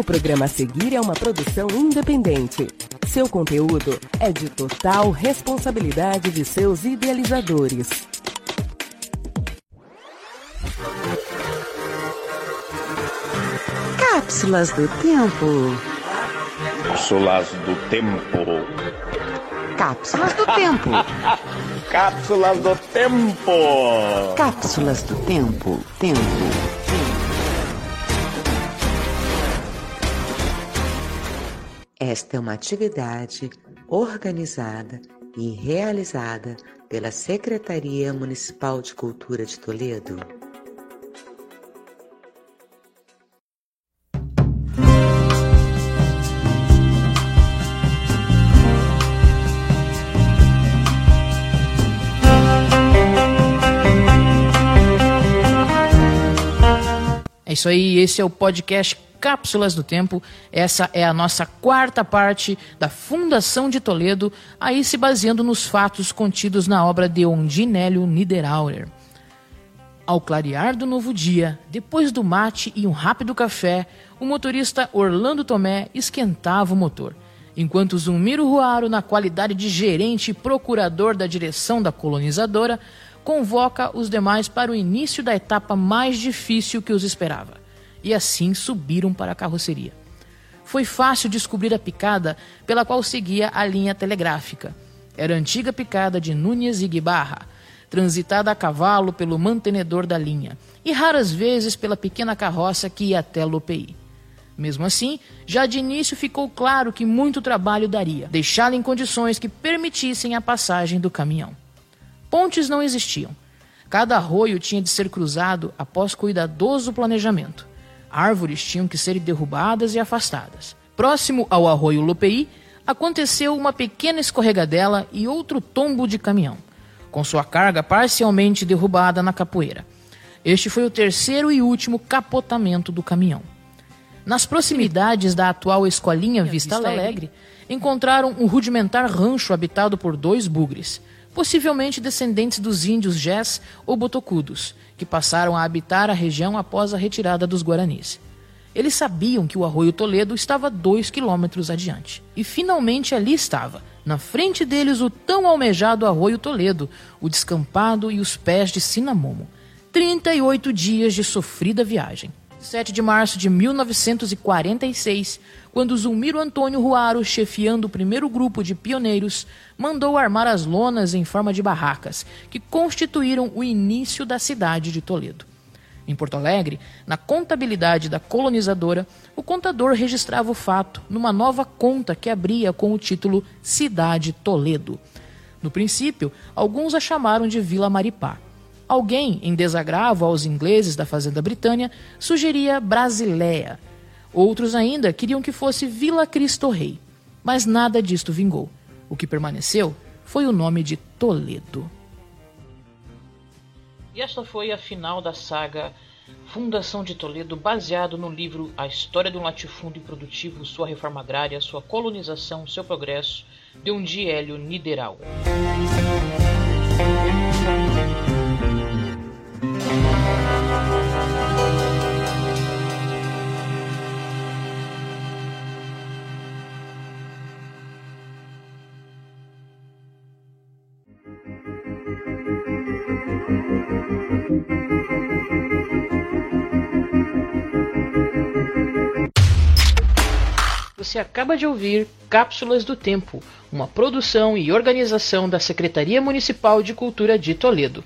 O programa a seguir é uma produção independente. Seu conteúdo é de total responsabilidade de seus idealizadores. Cápsulas do Tempo. Cápsulas do Tempo. Cápsulas do Tempo. Cápsulas do Tempo. Cápsulas do Tempo. Tempo. Esta é uma atividade organizada e realizada pela Secretaria Municipal de Cultura de Toledo. É isso aí, esse é o podcast Cápsulas do Tempo. Essa é a nossa quarta parte da Fundação de Toledo, aí se baseando nos fatos contidos na obra de Ondinélio Niederauer. Ao clarear do novo dia, depois do mate e um rápido café, o motorista Orlando Tomé esquentava o motor, enquanto Zumiro Ruaro, na qualidade de gerente e procurador da direção da colonizadora, convoca os demais para o início da etapa mais difícil que os esperava. E assim subiram para a carroceria. Foi fácil descobrir a picada pela qual seguia a linha telegráfica. Era a antiga picada de Núñez e Guibarra, transitada a cavalo pelo mantenedor da linha, e raras vezes pela pequena carroça que ia até Lopei. Mesmo assim, já de início ficou claro que muito trabalho daria, deixá-la em condições que permitissem a passagem do caminhão. Pontes não existiam. Cada arroio tinha de ser cruzado após cuidadoso planejamento. Árvores tinham que ser derrubadas e afastadas. Próximo ao arroio Lopei, aconteceu uma pequena escorregadela e outro tombo de caminhão, com sua carga parcialmente derrubada na capoeira. Este foi o terceiro e último capotamento do caminhão. Nas proximidades da atual escolinha Vista Alegre, encontraram um rudimentar rancho habitado por dois bugres possivelmente descendentes dos índios Jés ou Botocudos, que passaram a habitar a região após a retirada dos Guaranis. Eles sabiam que o Arroio Toledo estava dois quilômetros adiante. E finalmente ali estava, na frente deles, o tão almejado Arroio Toledo, o descampado e os pés de Cinamomo. 38 dias de sofrida viagem. 7 de março de 1946, quando Zulmiro Antônio Ruaro, chefiando o primeiro grupo de pioneiros, mandou armar as lonas em forma de barracas, que constituíram o início da cidade de Toledo. Em Porto Alegre, na contabilidade da colonizadora, o contador registrava o fato numa nova conta que abria com o título Cidade Toledo. No princípio, alguns a chamaram de Vila Maripá. Alguém, em desagravo aos ingleses da Fazenda Britânia, sugeria Brasileia. Outros ainda queriam que fosse Vila Cristo Rei. Mas nada disto vingou. O que permaneceu foi o nome de Toledo. E esta foi a final da saga Fundação de Toledo, baseado no livro A História do Latifúndio Produtivo, Sua Reforma Agrária, Sua Colonização, Seu Progresso, de um Hélio Niederauer. Você acaba de ouvir Cápsulas do Tempo, uma produção e organização da Secretaria Municipal de Cultura de Toledo.